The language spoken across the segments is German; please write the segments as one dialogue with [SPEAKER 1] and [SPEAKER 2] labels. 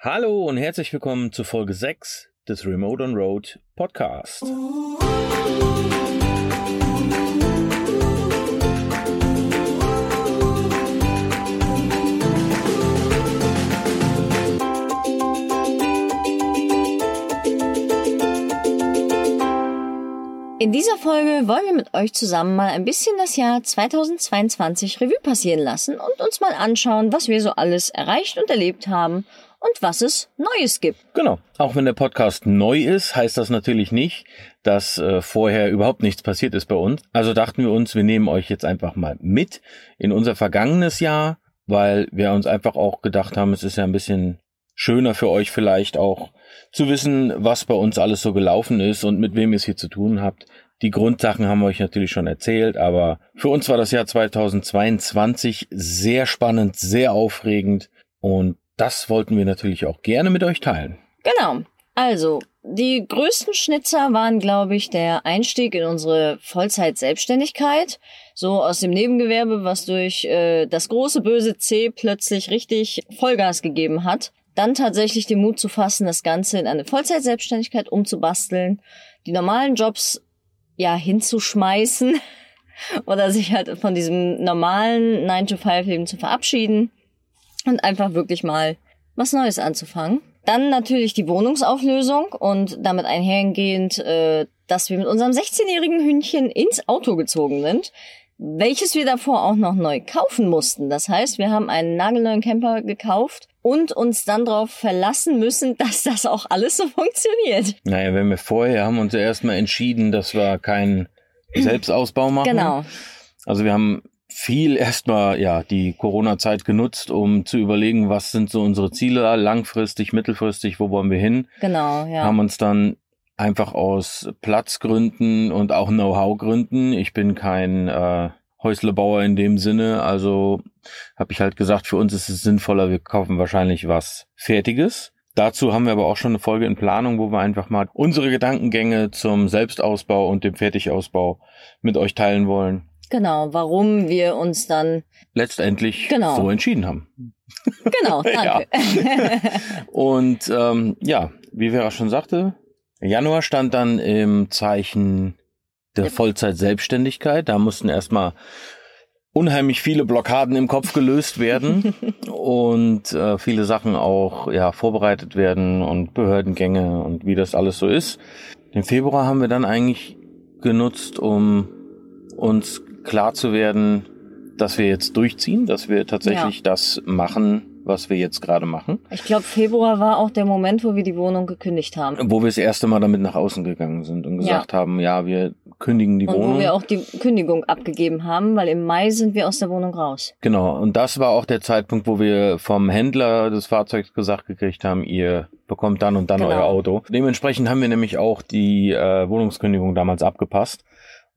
[SPEAKER 1] Hallo und herzlich willkommen zu Folge 6 des Remote on Road Podcast.
[SPEAKER 2] In dieser Folge wollen wir mit euch zusammen mal ein bisschen das Jahr 2022 Revue passieren lassen und uns mal anschauen, was wir so alles erreicht und erlebt haben und was es Neues gibt.
[SPEAKER 1] Genau. Auch wenn der Podcast neu ist, heißt das natürlich nicht, dass äh, vorher überhaupt nichts passiert ist bei uns. Also dachten wir uns, wir nehmen euch jetzt einfach mal mit in unser vergangenes Jahr, weil wir uns einfach auch gedacht haben, es ist ja ein bisschen schöner für euch vielleicht auch zu wissen, was bei uns alles so gelaufen ist und mit wem ihr es hier zu tun habt. Die Grundsachen haben wir euch natürlich schon erzählt, aber für uns war das Jahr 2022 sehr spannend, sehr aufregend und das wollten wir natürlich auch gerne mit euch teilen.
[SPEAKER 2] Genau. Also, die größten Schnitzer waren, glaube ich, der Einstieg in unsere Vollzeit-Selbstständigkeit. So aus dem Nebengewerbe, was durch äh, das große böse C plötzlich richtig Vollgas gegeben hat dann tatsächlich den Mut zu fassen, das Ganze in eine Vollzeitselbstständigkeit umzubasteln, die normalen Jobs ja hinzuschmeißen oder sich halt von diesem normalen 9-to-5-Leben zu verabschieden und einfach wirklich mal was Neues anzufangen. Dann natürlich die Wohnungsauflösung und damit einhergehend, äh, dass wir mit unserem 16-jährigen Hündchen ins Auto gezogen sind, welches wir davor auch noch neu kaufen mussten. Das heißt, wir haben einen nagelneuen Camper gekauft und uns dann darauf verlassen müssen, dass das auch alles so funktioniert.
[SPEAKER 1] Naja, wenn wir vorher haben uns ja erstmal entschieden, dass wir keinen Selbstausbau machen.
[SPEAKER 2] Genau.
[SPEAKER 1] Also wir haben viel erstmal ja die Corona-Zeit genutzt, um zu überlegen, was sind so unsere Ziele langfristig, mittelfristig, wo wollen wir hin?
[SPEAKER 2] Genau, ja.
[SPEAKER 1] Haben uns dann einfach aus Platzgründen und auch Know-how-Gründen. Ich bin kein äh, Häuslebauer in dem Sinne, also habe ich halt gesagt, für uns ist es sinnvoller, wir kaufen wahrscheinlich was Fertiges. Dazu haben wir aber auch schon eine Folge in Planung, wo wir einfach mal unsere Gedankengänge zum Selbstausbau und dem Fertigausbau mit euch teilen wollen.
[SPEAKER 2] Genau, warum wir uns dann
[SPEAKER 1] letztendlich
[SPEAKER 2] genau.
[SPEAKER 1] so entschieden haben.
[SPEAKER 2] Genau, danke.
[SPEAKER 1] und ähm, ja, wie Vera schon sagte, Januar stand dann im Zeichen der Vollzeit-Selbstständigkeit. Da mussten erstmal unheimlich viele Blockaden im Kopf gelöst werden und äh, viele Sachen auch ja vorbereitet werden und Behördengänge und wie das alles so ist. Den Februar haben wir dann eigentlich genutzt, um uns klar zu werden, dass wir jetzt durchziehen, dass wir tatsächlich ja. das machen, was wir jetzt gerade machen.
[SPEAKER 2] Ich glaube, Februar war auch der Moment, wo wir die Wohnung gekündigt haben.
[SPEAKER 1] Wo wir das erste Mal damit nach außen gegangen sind und gesagt ja. haben, ja, wir kündigen die
[SPEAKER 2] und
[SPEAKER 1] Wohnung.
[SPEAKER 2] Wo wir auch die Kündigung abgegeben haben, weil im Mai sind wir aus der Wohnung raus.
[SPEAKER 1] Genau, und das war auch der Zeitpunkt, wo wir vom Händler des Fahrzeugs gesagt gekriegt haben, ihr bekommt dann und dann genau. euer Auto. Dementsprechend haben wir nämlich auch die äh, Wohnungskündigung damals abgepasst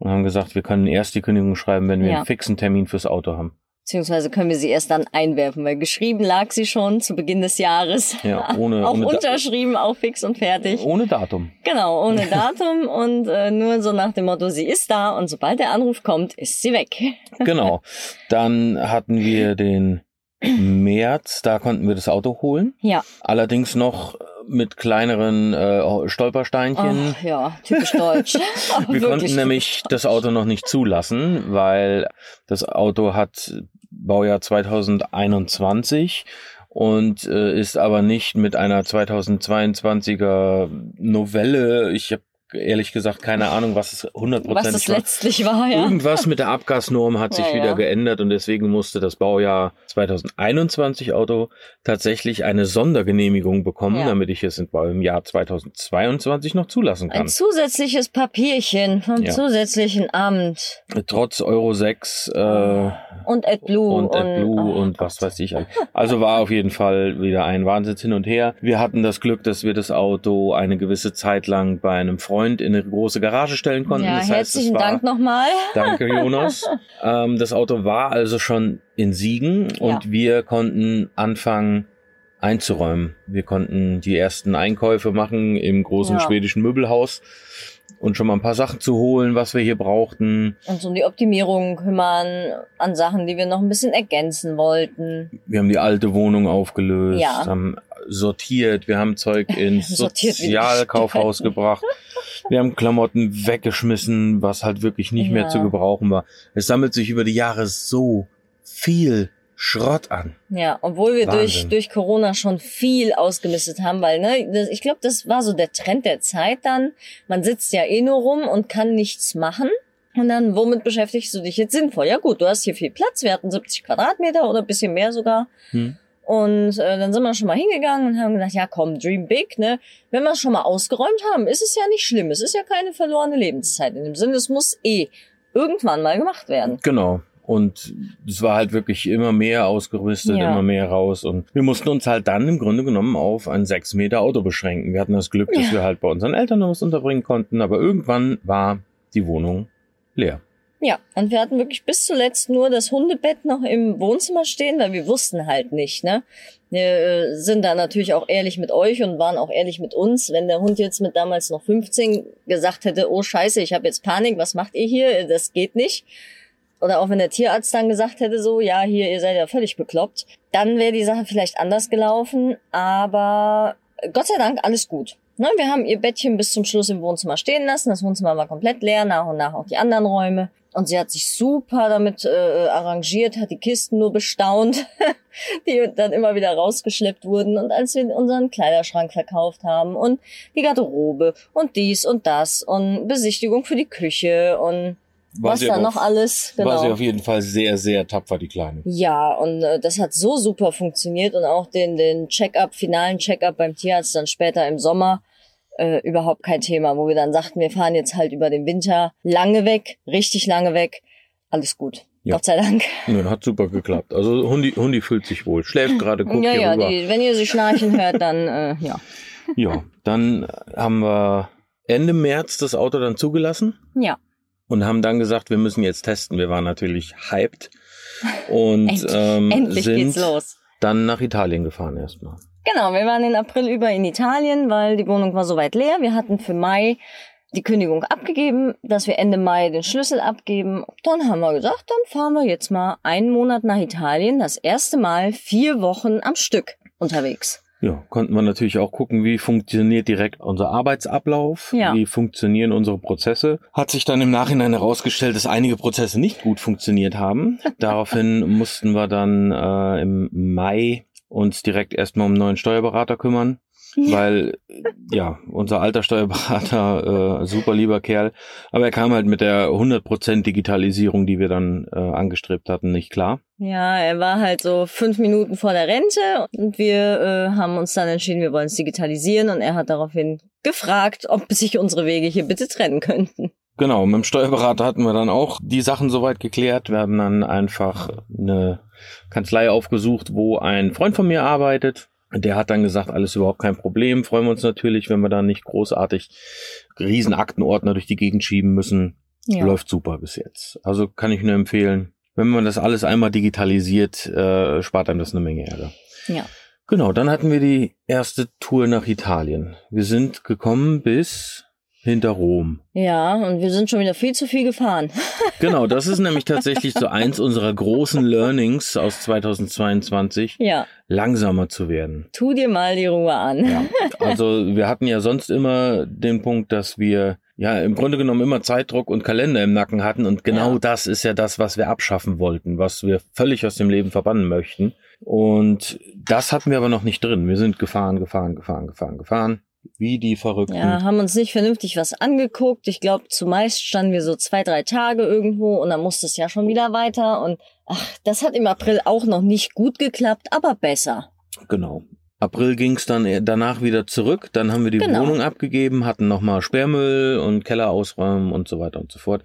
[SPEAKER 1] und haben gesagt, wir können erst die Kündigung schreiben, wenn wir ja. einen fixen Termin fürs Auto haben.
[SPEAKER 2] Beziehungsweise können wir sie erst dann einwerfen, weil geschrieben lag sie schon zu Beginn des Jahres.
[SPEAKER 1] Ja, ohne,
[SPEAKER 2] auch
[SPEAKER 1] ohne
[SPEAKER 2] unterschrieben, auch fix und fertig.
[SPEAKER 1] Ohne Datum.
[SPEAKER 2] Genau, ohne Datum und äh, nur so nach dem Motto, sie ist da und sobald der Anruf kommt, ist sie weg.
[SPEAKER 1] genau. Dann hatten wir den März, da konnten wir das Auto holen.
[SPEAKER 2] Ja.
[SPEAKER 1] Allerdings noch mit kleineren äh, Stolpersteinchen.
[SPEAKER 2] Ach, ja, typisch deutsch.
[SPEAKER 1] wir konnten nämlich das Auto noch nicht zulassen, weil das Auto hat Baujahr 2021 und äh, ist aber nicht mit einer 2022er Novelle. Ich habe ehrlich gesagt keine Ahnung, was es hundertprozentig
[SPEAKER 2] war. Was es letztlich war, ja.
[SPEAKER 1] Irgendwas mit der Abgasnorm hat sich ja, wieder ja. geändert und deswegen musste das Baujahr 2021 Auto tatsächlich eine Sondergenehmigung bekommen, ja. damit ich es im Jahr 2022 noch zulassen kann.
[SPEAKER 2] Ein zusätzliches Papierchen vom zusätzlichen Amt.
[SPEAKER 1] Trotz Euro 6 äh,
[SPEAKER 2] und AdBlue
[SPEAKER 1] und, AdBlue und, und was weiß ich. Also war auf jeden Fall wieder ein Wahnsinn hin und her. Wir hatten das Glück, dass wir das Auto eine gewisse Zeit lang bei einem Freund Freund in eine große Garage stellen konnten.
[SPEAKER 2] Ja,
[SPEAKER 1] das
[SPEAKER 2] heißt, herzlichen war, Dank nochmal.
[SPEAKER 1] Danke, Jonas. ähm, das Auto war also schon in Siegen und ja. wir konnten anfangen einzuräumen. Wir konnten die ersten Einkäufe machen im großen ja. schwedischen Möbelhaus und schon mal ein paar Sachen zu holen, was wir hier brauchten.
[SPEAKER 2] Uns um die Optimierung kümmern, an Sachen, die wir noch ein bisschen ergänzen wollten.
[SPEAKER 1] Wir haben die alte Wohnung aufgelöst,
[SPEAKER 2] ja.
[SPEAKER 1] haben sortiert, wir haben Zeug ins Sozialkaufhaus gebracht, wir haben Klamotten weggeschmissen, was halt wirklich nicht mehr
[SPEAKER 2] Ja.
[SPEAKER 1] zu gebrauchen war. Es sammelt sich über die Jahre so viel Schrott an.
[SPEAKER 2] Ja, obwohl wir durch,
[SPEAKER 1] Wahnsinn.
[SPEAKER 2] durch Corona schon viel ausgemistet haben, weil, ne, ich glaube, das war so der Trend der Zeit dann. Man sitzt ja eh nur rum und kann nichts machen. Und dann, womit beschäftigst du dich jetzt sinnvoll? Ja gut, du hast hier viel Platz, wir hatten 70 Quadratmeter oder ein bisschen mehr sogar.
[SPEAKER 1] Hm.
[SPEAKER 2] Und äh, dann sind wir schon mal hingegangen und haben gesagt, ja komm, dream big, ne? Wenn wir es schon mal ausgeräumt haben, ist es ja nicht schlimm. Es ist ja keine verlorene Lebenszeit. In dem Sinne, es muss eh irgendwann mal gemacht werden.
[SPEAKER 1] Genau. Und es war halt wirklich immer mehr ausgerüstet,
[SPEAKER 2] Ja.
[SPEAKER 1] immer mehr raus. Und wir mussten uns halt dann im Grunde genommen auf ein 6 Meter Auto beschränken. Wir hatten das Glück, dass
[SPEAKER 2] Ja.
[SPEAKER 1] wir halt bei unseren Eltern was unterbringen konnten. Aber irgendwann war die Wohnung leer.
[SPEAKER 2] Ja, und wir hatten wirklich bis zuletzt nur das Hundebett noch im Wohnzimmer stehen, weil wir wussten halt nicht, ne? Wir äh, sind da natürlich auch ehrlich mit euch und waren auch ehrlich mit uns. Wenn der Hund jetzt mit damals noch 15 gesagt hätte, oh scheiße, ich habe jetzt Panik, was macht ihr hier? Das geht nicht. Oder auch wenn der Tierarzt dann gesagt hätte, so, ja, hier, ihr seid ja völlig bekloppt, dann wäre die Sache vielleicht anders gelaufen. Aber Gott sei Dank alles gut. Ne, wir haben ihr Bettchen bis zum Schluss im Wohnzimmer stehen lassen. Das Wohnzimmer war komplett leer, nach und nach auch die anderen Räume. Und sie hat sich super damit äh, arrangiert, hat die Kisten nur bestaunt, die dann immer wieder rausgeschleppt wurden. Und als wir unseren Kleiderschrank verkauft haben und die Garderobe und dies und das und Besichtigung für die Küche und
[SPEAKER 1] War
[SPEAKER 2] was da noch alles. Genau.
[SPEAKER 1] War sie auf jeden Fall sehr, sehr tapfer, die Kleine.
[SPEAKER 2] Ja, und äh, das hat so super funktioniert und auch den, den Check-up, finalen Check-up beim Tierarzt dann später im Sommer äh, überhaupt kein Thema, wo wir dann sagten, wir fahren jetzt halt über den Winter lange weg, richtig lange weg. Alles gut.
[SPEAKER 1] Ja.
[SPEAKER 2] Gott sei Dank.
[SPEAKER 1] Nö, hat super geklappt. Also Hundi, Hundi fühlt sich wohl, schläft gerade, guckt
[SPEAKER 2] ja,
[SPEAKER 1] hier
[SPEAKER 2] ja,
[SPEAKER 1] rüber.
[SPEAKER 2] die, wenn ihr sie schnarchen hört, dann äh, ja.
[SPEAKER 1] Ja, dann haben wir Ende März das Auto dann zugelassen
[SPEAKER 2] Ja.
[SPEAKER 1] Und haben dann gesagt, wir müssen jetzt testen. Wir waren natürlich hyped und
[SPEAKER 2] Endlich,
[SPEAKER 1] ähm,
[SPEAKER 2] endlich
[SPEAKER 1] sind dann nach Italien gefahren erstmal.
[SPEAKER 2] Genau, wir waren in April über in Italien, weil die Wohnung war soweit leer. Wir hatten für Mai die Kündigung abgegeben, dass wir Ende Mai den Schlüssel abgeben. Dann haben wir gesagt, dann fahren wir jetzt mal einen Monat nach Italien. Das erste Mal vier Wochen am Stück unterwegs.
[SPEAKER 1] Ja, konnten wir natürlich auch gucken, wie funktioniert direkt unser Arbeitsablauf,
[SPEAKER 2] Ja.
[SPEAKER 1] wie funktionieren unsere Prozesse. Hat sich dann im Nachhinein herausgestellt, dass einige Prozesse nicht gut funktioniert haben. Daraufhin mussten wir dann äh, im Mai uns direkt erstmal um einen neuen Steuerberater kümmern. Weil, ja, unser alter Steuerberater, äh, super lieber Kerl, aber er kam halt mit der 100% Digitalisierung, die wir dann äh, angestrebt hatten, nicht klar.
[SPEAKER 2] Ja, er war halt so fünf Minuten vor der Rente und wir äh, haben uns dann entschieden, wir wollen es digitalisieren und er hat daraufhin gefragt, ob sich unsere Wege hier bitte trennen könnten.
[SPEAKER 1] Genau, mit dem Steuerberater hatten wir dann auch die Sachen soweit geklärt. Wir haben dann einfach eine Kanzlei aufgesucht, wo ein Freund von mir arbeitet. Der hat dann gesagt, alles überhaupt kein Problem. Freuen wir uns natürlich, wenn wir da nicht großartig riesen Aktenordner durch die Gegend schieben müssen.
[SPEAKER 2] Ja.
[SPEAKER 1] Läuft super bis jetzt. Also kann ich nur empfehlen. Wenn man das alles einmal digitalisiert, äh, spart einem das eine Menge Ärger.
[SPEAKER 2] Ja.
[SPEAKER 1] Genau, dann hatten wir die erste Tour nach Italien. Wir sind gekommen bis hinter Rom.
[SPEAKER 2] Ja, und wir sind schon wieder viel zu viel gefahren.
[SPEAKER 1] Genau, das ist nämlich tatsächlich so eins unserer großen Learnings aus 2022,
[SPEAKER 2] Ja,
[SPEAKER 1] langsamer zu werden.
[SPEAKER 2] tu dir mal die Ruhe an.
[SPEAKER 1] Ja, also wir hatten ja sonst immer den Punkt, dass wir ja im Grunde genommen immer Zeitdruck und Kalender im Nacken hatten und genau
[SPEAKER 2] Ja.
[SPEAKER 1] das ist ja das, was wir abschaffen wollten, was wir völlig aus dem Leben verbannen möchten. Und das hatten wir aber noch nicht drin. Wir sind gefahren, gefahren, gefahren, gefahren, gefahren, wie die Verrückten.
[SPEAKER 2] Ja, haben uns nicht vernünftig was angeguckt. Ich glaube, zumeist standen wir so zwei, drei Tage irgendwo und dann musste es ja schon wieder weiter. Und ach, das hat im April auch noch nicht gut geklappt, aber besser.
[SPEAKER 1] Genau. April ging's dann danach wieder zurück. Dann haben wir die
[SPEAKER 2] Genau.
[SPEAKER 1] Wohnung abgegeben, hatten nochmal Sperrmüll und Keller ausräumen und so weiter und so fort.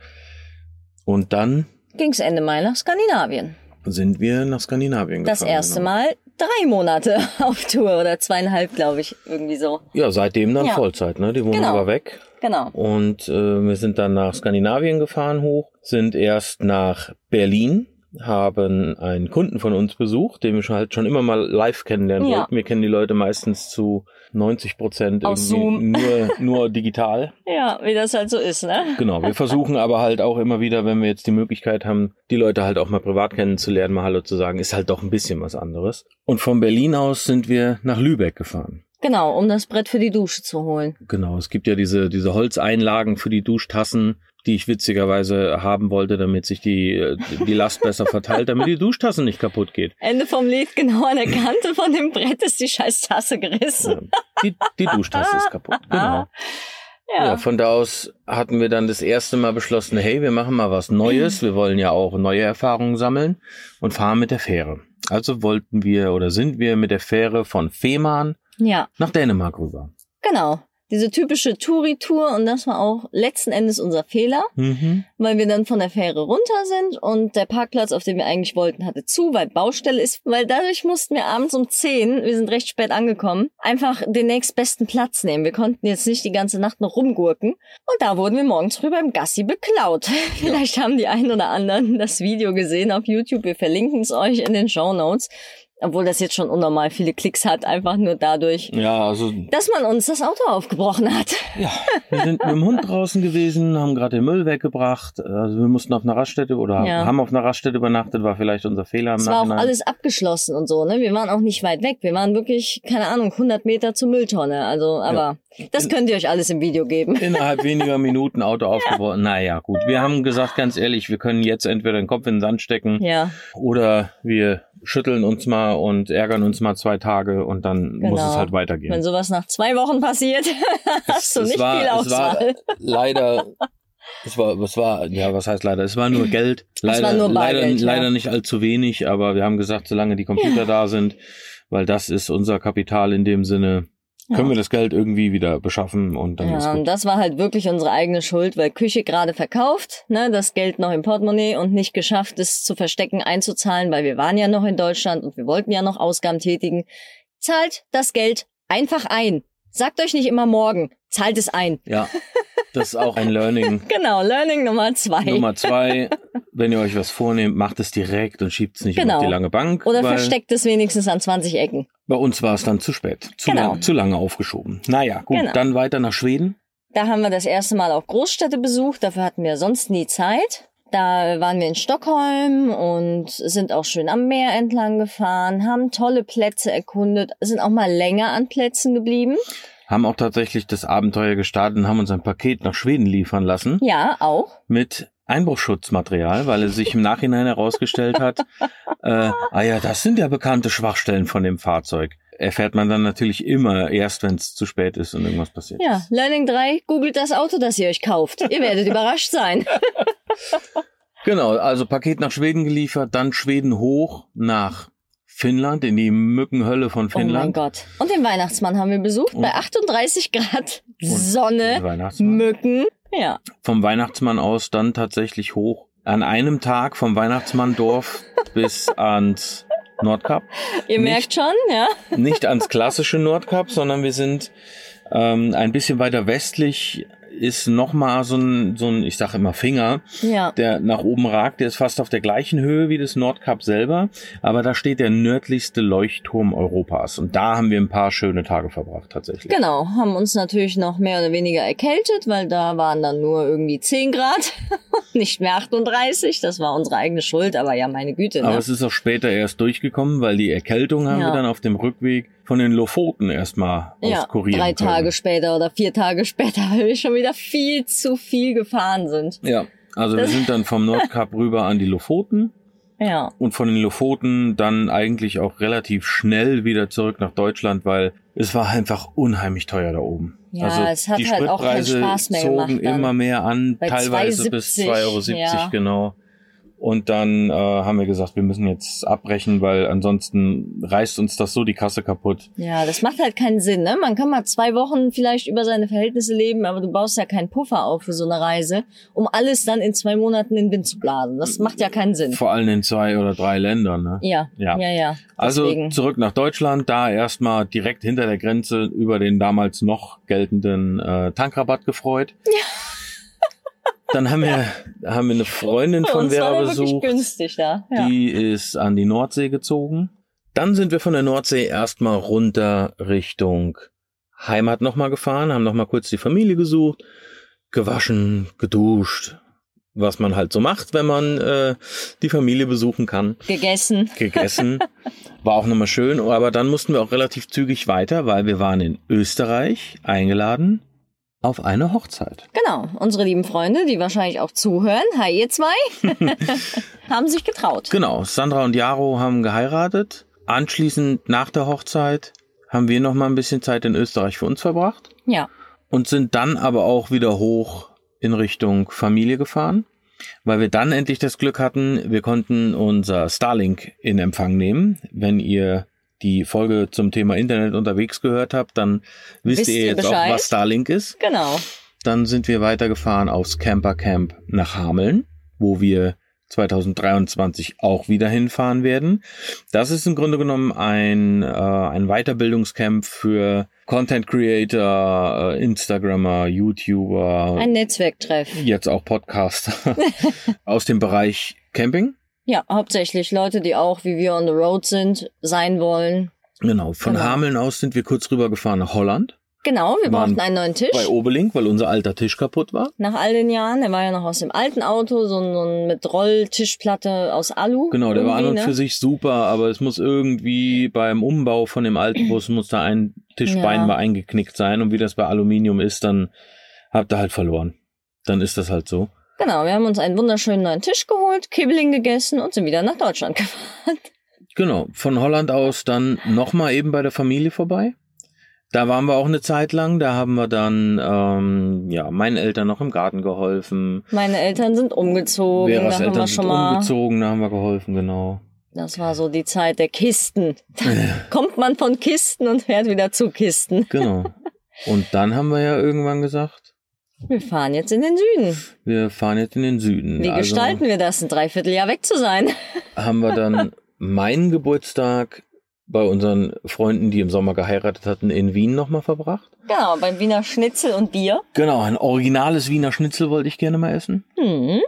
[SPEAKER 1] Und dann
[SPEAKER 2] Ging's Ende Mai nach Skandinavien.
[SPEAKER 1] sind wir nach Skandinavien
[SPEAKER 2] Das
[SPEAKER 1] gefahren.
[SPEAKER 2] erste
[SPEAKER 1] genau.
[SPEAKER 2] Mal drei Monate auf Tour oder zweieinhalb, glaube ich, irgendwie so.
[SPEAKER 1] Ja, seitdem dann
[SPEAKER 2] Ja.
[SPEAKER 1] Vollzeit, ne? Die Wohnung
[SPEAKER 2] Genau.
[SPEAKER 1] war weg.
[SPEAKER 2] Genau.
[SPEAKER 1] Und äh, wir sind dann nach Skandinavien gefahren hoch, sind erst nach Berlin, haben einen Kunden von uns besucht, den wir schon halt schon immer mal live kennenlernen
[SPEAKER 2] Ja.
[SPEAKER 1] wollten. Wir kennen die Leute meistens zu 90 Prozent nur, nur digital.
[SPEAKER 2] Ja, wie das halt so ist, ne?
[SPEAKER 1] Genau, wir versuchen aber halt auch immer wieder, wenn wir jetzt die Möglichkeit haben, die Leute halt auch mal privat kennenzulernen, mal Hallo zu sagen, ist halt doch ein bisschen was anderes. Und von Berlin aus sind wir nach Lübeck gefahren.
[SPEAKER 2] Genau, um das Brett für die Dusche zu holen.
[SPEAKER 1] Genau, es gibt ja diese, diese Holzeinlagen für die Duschtassen, die ich witzigerweise haben wollte, damit sich die, die Last besser verteilt, damit die Duschtasse nicht kaputt geht.
[SPEAKER 2] Ende vom Lied, genau an der Kante von dem Brett ist die scheiß Tasse gerissen.
[SPEAKER 1] Die, die Duschtasse ist kaputt. Genau. Ja.
[SPEAKER 2] Ja.
[SPEAKER 1] von da aus hatten wir dann das erste Mal beschlossen, hey, wir machen mal was Neues. Wir wollen ja auch neue Erfahrungen sammeln und fahren mit der Fähre. Also wollten wir oder sind wir mit der Fähre von Fehmarn
[SPEAKER 2] Ja,
[SPEAKER 1] nach Dänemark rüber.
[SPEAKER 2] genau. Diese typische Touri-Tour und das war auch letzten Endes unser Fehler,
[SPEAKER 1] Mhm.
[SPEAKER 2] weil wir dann von der Fähre runter sind und der Parkplatz, auf den wir eigentlich wollten, hatte zu, weil Baustelle ist, weil dadurch mussten wir abends um 10, wir sind recht spät angekommen, einfach den nächstbesten Platz nehmen. Wir konnten jetzt nicht die ganze Nacht noch rumgurken und da wurden wir morgens früh beim Gassi beklaut. Vielleicht haben die einen oder anderen das Video gesehen auf YouTube, wir verlinken es euch in den Show Notes. Obwohl das jetzt schon unnormal viele Klicks hat, einfach nur dadurch,
[SPEAKER 1] Ja, also
[SPEAKER 2] dass man uns das Auto aufgebrochen hat.
[SPEAKER 1] Ja, wir sind mit dem Hund draußen gewesen, haben gerade den Müll weggebracht. Also wir mussten auf einer Raststätte oder
[SPEAKER 2] Ja.
[SPEAKER 1] haben auf einer Raststätte übernachtet, war vielleicht unser Fehler im
[SPEAKER 2] Es war auch
[SPEAKER 1] Nachhinein.
[SPEAKER 2] alles abgeschlossen und so, ne? Wir waren auch nicht weit weg. Wir waren wirklich, keine Ahnung, 100 Meter zur Mülltonne. Also, aber das könnt ihr euch alles im Video geben.
[SPEAKER 1] Innerhalb weniger Minuten Auto aufgebrochen. Naja, gut. Wir haben gesagt, ganz ehrlich, wir können jetzt entweder den Kopf in den Sand stecken
[SPEAKER 2] Ja,
[SPEAKER 1] oder wir schütteln uns mal und ärgern uns mal zwei Tage und dann muss
[SPEAKER 2] Genau.
[SPEAKER 1] es halt weitergehen.
[SPEAKER 2] wenn sowas nach zwei Wochen passiert, hast du
[SPEAKER 1] Es
[SPEAKER 2] nicht
[SPEAKER 1] war,
[SPEAKER 2] viel
[SPEAKER 1] es war
[SPEAKER 2] Auswahl.
[SPEAKER 1] leider, es war, es war, ja, was heißt leider? Es war nur Geld. Leider,
[SPEAKER 2] war nur
[SPEAKER 1] leider,
[SPEAKER 2] ja.
[SPEAKER 1] leider nicht allzu wenig, aber wir haben gesagt, solange die Computer da sind, weil das ist unser Kapital in dem Sinne, können
[SPEAKER 2] Ja.
[SPEAKER 1] wir das Geld irgendwie wieder beschaffen und dann ist
[SPEAKER 2] Ja, und
[SPEAKER 1] gut.
[SPEAKER 2] das war halt wirklich unsere eigene Schuld, weil Küche gerade verkauft, ne, das Geld noch im Portemonnaie und nicht geschafft, es zu verstecken, einzuzahlen, weil wir waren ja noch in Deutschland und wir wollten ja noch Ausgaben tätigen. Zahlt das Geld einfach ein. Sagt euch nicht immer morgen, zahlt es ein.
[SPEAKER 1] Ja, das ist auch ein Learning.
[SPEAKER 2] Genau, Learning Nummer zwei.
[SPEAKER 1] Nummer zwei, wenn ihr euch was vornehmt, macht es direkt und schiebt es nicht
[SPEAKER 2] Genau.
[SPEAKER 1] auf die lange Bank.
[SPEAKER 2] Oder versteckt es wenigstens an 20 Ecken.
[SPEAKER 1] Bei uns war es dann zu spät, zu,
[SPEAKER 2] Genau.
[SPEAKER 1] lang, zu lange aufgeschoben. Naja, gut,
[SPEAKER 2] Genau.
[SPEAKER 1] dann weiter nach Schweden.
[SPEAKER 2] Da haben wir das erste Mal auch Großstädte besucht, dafür hatten wir sonst nie Zeit. Da waren wir in Stockholm und sind auch schön am Meer entlang gefahren, haben tolle Plätze erkundet, sind auch mal länger an Plätzen geblieben.
[SPEAKER 1] haben auch tatsächlich das Abenteuer gestartet und haben uns ein Paket nach Schweden liefern lassen
[SPEAKER 2] Ja, auch.
[SPEAKER 1] mit Einbruchschutzmaterial, weil es sich im Nachhinein herausgestellt hat, äh, ah ja, das sind ja bekannte Schwachstellen von dem Fahrzeug. Erfährt man dann natürlich immer erst, wenn es zu spät ist und irgendwas passiert.
[SPEAKER 2] Ja,
[SPEAKER 1] ist.
[SPEAKER 2] Learning 3, googelt das Auto, das ihr euch kauft. Ihr werdet überrascht sein.
[SPEAKER 1] Genau, also Paket nach Schweden geliefert, dann Schweden hoch nach Finnland, in die Mückenhölle von
[SPEAKER 2] Oh mein
[SPEAKER 1] Finnland.
[SPEAKER 2] Gott. Und den Weihnachtsmann haben wir besucht bei 38 Grad Sonne. Mücken. Ja,
[SPEAKER 1] vom Weihnachtsmann aus dann tatsächlich hoch. An einem Tag vom Weihnachtsmanndorf bis ans Nordkap.
[SPEAKER 2] ihr
[SPEAKER 1] Nicht-
[SPEAKER 2] merkt schon, ja.
[SPEAKER 1] Nicht ans klassische Nordkap, sondern wir sind ähm, ein bisschen weiter westlich ist nochmal so ein, so ein, ich sage immer Finger,
[SPEAKER 2] Ja.
[SPEAKER 1] der nach oben ragt. Der ist fast auf der gleichen Höhe wie das Nordkap selber, aber da steht der nördlichste Leuchtturm Europas. Und da haben wir ein paar schöne Tage verbracht tatsächlich.
[SPEAKER 2] Genau, haben uns natürlich noch mehr oder weniger erkältet, weil da waren dann nur irgendwie 10 Grad, nicht mehr 38. Das war unsere eigene Schuld, aber ja, meine Güte.
[SPEAKER 1] Aber
[SPEAKER 2] Ne?
[SPEAKER 1] es ist auch später erst durchgekommen, weil die Erkältung haben
[SPEAKER 2] Ja.
[SPEAKER 1] wir dann auf dem Rückweg von den Lofoten erstmal
[SPEAKER 2] Ja,
[SPEAKER 1] auskurieren
[SPEAKER 2] drei
[SPEAKER 1] können.
[SPEAKER 2] Tage später oder vier Tage später, weil wir schon wieder viel zu viel gefahren sind.
[SPEAKER 1] Ja, also wir
[SPEAKER 2] Das-
[SPEAKER 1] sind dann vom Nordkap rüber an die Lofoten
[SPEAKER 2] Ja,
[SPEAKER 1] und von den Lofoten dann eigentlich auch relativ schnell wieder zurück nach Deutschland, weil es war einfach unheimlich teuer da oben.
[SPEAKER 2] Ja,
[SPEAKER 1] also
[SPEAKER 2] es hat
[SPEAKER 1] die
[SPEAKER 2] halt auch keinen Spaß mehr
[SPEAKER 1] zogen
[SPEAKER 2] gemacht dann.
[SPEAKER 1] immer mehr an,
[SPEAKER 2] Bei
[SPEAKER 1] teilweise bis
[SPEAKER 2] 2,70,
[SPEAKER 1] 2,70 Euro,
[SPEAKER 2] ja.
[SPEAKER 1] genau. Und dann äh, haben wir gesagt, wir müssen jetzt abbrechen, weil ansonsten reißt uns das so die Kasse kaputt.
[SPEAKER 2] ja, das macht halt keinen Sinn. Ne? Man kann mal zwei Wochen vielleicht über seine Verhältnisse leben, aber du baust ja keinen Puffer auf für so eine Reise, um alles dann in zwei Monaten in den Wind zu blasen. Das macht ja keinen Sinn.
[SPEAKER 1] Vor allem in zwei oder drei Ländern. Ne?
[SPEAKER 2] Ja,
[SPEAKER 1] Ja.
[SPEAKER 2] ja, ja.
[SPEAKER 1] Also zurück nach Deutschland, da erstmal direkt hinter der Grenze über den damals noch geltenden äh, Tankrabatt gefreut. Dann haben wir, haben wir eine Freundin
[SPEAKER 2] Für
[SPEAKER 1] von Vera besucht.
[SPEAKER 2] günstig da. Ja.
[SPEAKER 1] Die ist an die Nordsee gezogen. Dann sind wir von der Nordsee erstmal runter Richtung Heimat nochmal gefahren, haben nochmal kurz die Familie gesucht, gewaschen, geduscht, was man halt so macht, wenn man äh, die Familie besuchen kann.
[SPEAKER 2] Gegessen.
[SPEAKER 1] Gegessen. War auch nochmal schön, aber dann mussten wir auch relativ zügig weiter, weil wir waren in Österreich eingeladen auf eine Hochzeit.
[SPEAKER 2] Genau. Unsere lieben Freunde, die wahrscheinlich auch zuhören, hi ihr zwei, haben sich getraut.
[SPEAKER 1] Genau, Sandra und Jaro haben geheiratet. Anschließend nach der Hochzeit haben wir noch mal ein bisschen Zeit in Österreich für uns verbracht
[SPEAKER 2] Ja.
[SPEAKER 1] und sind dann aber auch wieder hoch in Richtung Familie gefahren, weil wir dann endlich das Glück hatten, wir konnten unser Starlink in Empfang nehmen. Wenn ihr die Folge zum Thema Internet unterwegs gehört habt, dann wisst,
[SPEAKER 2] Wisst
[SPEAKER 1] ihr
[SPEAKER 2] ihr
[SPEAKER 1] jetzt auch,
[SPEAKER 2] Bescheid?
[SPEAKER 1] was Starlink ist.
[SPEAKER 2] Genau.
[SPEAKER 1] Dann sind wir weitergefahren aufs Campercamp nach Hameln, wo wir 2023 auch wieder hinfahren werden. Das ist im Grunde genommen ein, äh, ein Weiterbildungscamp für Content Creator, äh, Instagrammer, YouTuber,
[SPEAKER 2] Ein Netzwerktreff.
[SPEAKER 1] jetzt auch Podcaster aus dem Bereich Camping.
[SPEAKER 2] Ja, hauptsächlich Leute, die auch wie wir on the road sind, sein wollen.
[SPEAKER 1] Genau, von
[SPEAKER 2] Genau.
[SPEAKER 1] Hameln aus sind wir kurz rübergefahren nach Holland,
[SPEAKER 2] Genau, wir brauchten einen neuen Tisch.
[SPEAKER 1] bei Obelink, weil unser alter Tisch kaputt war.
[SPEAKER 2] Nach all den Jahren, der war ja noch aus dem alten Auto, so ein, mit Rolltischplatte aus Alu.
[SPEAKER 1] Genau, der war an und
[SPEAKER 2] irgendwie,
[SPEAKER 1] für
[SPEAKER 2] ne?
[SPEAKER 1] sich super, aber es muss irgendwie beim Umbau von dem alten Bus muss da ein Tischbein
[SPEAKER 2] Ja.
[SPEAKER 1] mal eingeknickt sein und wie das bei Aluminium ist, dann habt ihr halt verloren. Dann ist das halt so.
[SPEAKER 2] Genau, wir haben uns einen wunderschönen neuen Tisch geholt, Kibbeling gegessen und sind wieder nach Deutschland gefahren.
[SPEAKER 1] Genau, von Holland aus dann nochmal eben bei der Familie vorbei. Da waren wir auch eine Zeit lang, da haben wir dann ähm, ja meinen Eltern noch im Garten geholfen.
[SPEAKER 2] Meine Eltern sind umgezogen,
[SPEAKER 1] Veras
[SPEAKER 2] da haben wir
[SPEAKER 1] Eltern
[SPEAKER 2] schon
[SPEAKER 1] sind
[SPEAKER 2] mal.
[SPEAKER 1] umgezogen, da haben wir geholfen, genau.
[SPEAKER 2] Das war so die Zeit der Kisten. Da kommt man von Kisten und fährt wieder zu Kisten.
[SPEAKER 1] Genau. Und dann haben wir ja irgendwann gesagt,
[SPEAKER 2] Wir fahren jetzt in den Süden.
[SPEAKER 1] wir fahren jetzt in den Süden.
[SPEAKER 2] Wie
[SPEAKER 1] Also-
[SPEAKER 2] gestalten wir das, ein Dreivierteljahr weg zu sein?
[SPEAKER 1] haben wir dann meinen Geburtstag bei unseren Freunden, die im Sommer geheiratet hatten, in Wien nochmal verbracht.
[SPEAKER 2] Genau, beim Wiener Schnitzel und Bier.
[SPEAKER 1] Genau, ein originales Wiener Schnitzel wollte ich gerne mal essen.
[SPEAKER 2] Hm.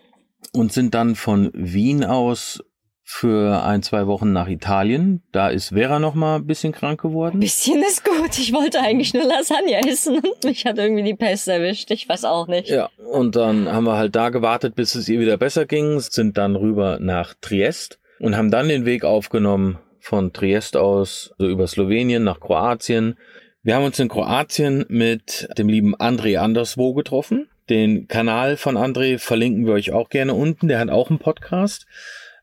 [SPEAKER 1] Und sind dann von Wien aus für ein, zwei Wochen nach Italien. Da ist Vera nochmal ein bisschen krank geworden.
[SPEAKER 2] Bisschen ist gut. Ich wollte eigentlich nur Lasagne essen und mich hat irgendwie die Pest erwischt. Ich weiß auch nicht.
[SPEAKER 1] Ja, und dann haben wir halt da gewartet, bis es ihr wieder besser ging, sind dann rüber nach Triest und haben dann den Weg aufgenommen von Triest aus, so über Slowenien nach Kroatien. Wir haben uns in Kroatien mit dem lieben André Anderswo getroffen. Den Kanal von André verlinken wir euch auch gerne unten. Der hat auch einen Podcast.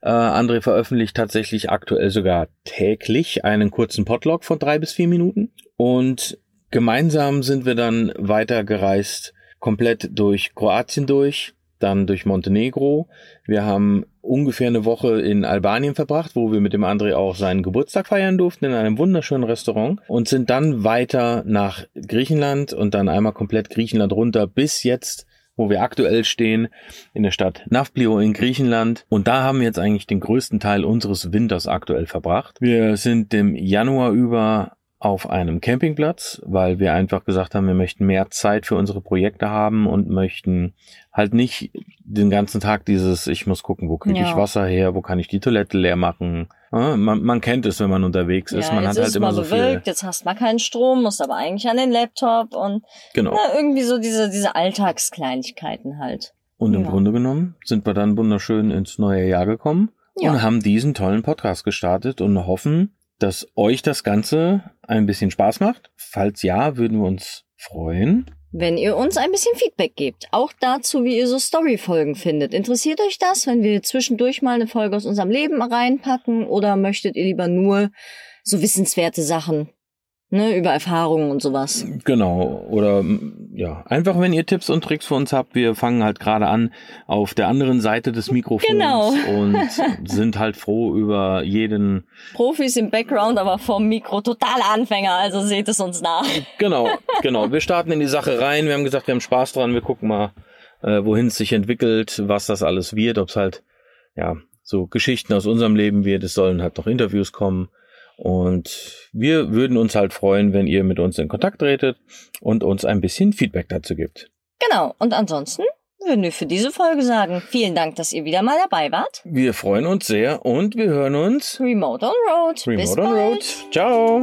[SPEAKER 1] Äh, André veröffentlicht tatsächlich aktuell sogar täglich einen kurzen Podlog von drei bis vier Minuten. Und gemeinsam sind wir dann weitergereist, komplett durch Kroatien durch, dann durch Montenegro. Wir haben ungefähr eine Woche in Albanien verbracht, wo wir mit dem André auch seinen Geburtstag feiern durften in einem wunderschönen Restaurant und sind dann weiter nach Griechenland und dann einmal komplett Griechenland runter bis jetzt wo wir aktuell stehen, in der Stadt Nafplio in Griechenland. Und da haben wir jetzt eigentlich den größten Teil unseres Winters aktuell verbracht. Wir sind im Januar über auf einem Campingplatz, weil wir einfach gesagt haben, wir möchten mehr Zeit für unsere Projekte haben und möchten halt nicht den ganzen Tag dieses, ich muss gucken, wo kriege ich
[SPEAKER 2] Ja.
[SPEAKER 1] Wasser her, wo kann ich die Toilette leer machen. Ja, man, man kennt es, wenn man unterwegs ist.
[SPEAKER 2] Ja,
[SPEAKER 1] man
[SPEAKER 2] jetzt
[SPEAKER 1] hat halt immer
[SPEAKER 2] mal
[SPEAKER 1] so viel.
[SPEAKER 2] bewölkt, jetzt hast du mal keinen Strom, musst aber eigentlich an den Laptop und
[SPEAKER 1] Genau.
[SPEAKER 2] na, irgendwie so diese, diese Alltagskleinigkeiten halt.
[SPEAKER 1] Und im. Grunde genommen sind wir dann wunderschön ins neue Jahr gekommen und haben diesen tollen Podcast gestartet und hoffen, dass euch das Ganze ein bisschen Spaß macht. Falls ja, würden wir uns freuen.
[SPEAKER 2] Wenn ihr uns ein bisschen Feedback gebt, auch dazu, wie ihr so Story-Folgen findet. Interessiert euch das, wenn wir zwischendurch mal eine Folge aus unserem Leben reinpacken oder möchtet ihr lieber nur so wissenswerte Sachen, ne, über Erfahrungen und sowas?
[SPEAKER 1] Genau. Oder m, ja, einfach wenn ihr Tipps und Tricks für uns habt. Wir fangen halt gerade an auf der anderen Seite des Mikrofons
[SPEAKER 2] Genau.
[SPEAKER 1] und sind halt froh über jeden.
[SPEAKER 2] Profis im Background, aber vom Mikro totale Anfänger, also seht es uns nach.
[SPEAKER 1] Genau, genau. Wir starten in die Sache rein. Wir haben gesagt, wir haben Spaß dran. Wir gucken mal, äh, wohin es sich entwickelt, was das alles wird, ob es halt ja so Geschichten aus unserem Leben wird. Es sollen halt noch Interviews kommen. Und wir würden uns halt freuen, wenn ihr mit uns in Kontakt tretet und uns ein bisschen Feedback dazu gibt.
[SPEAKER 2] Genau, und ansonsten würden wir für diese Folge sagen, vielen Dank, dass ihr wieder mal dabei wart.
[SPEAKER 1] Wir freuen uns sehr und wir hören uns
[SPEAKER 2] Remote on Road.
[SPEAKER 1] Remote
[SPEAKER 2] Bis
[SPEAKER 1] on
[SPEAKER 2] bald.
[SPEAKER 1] Road. Ciao.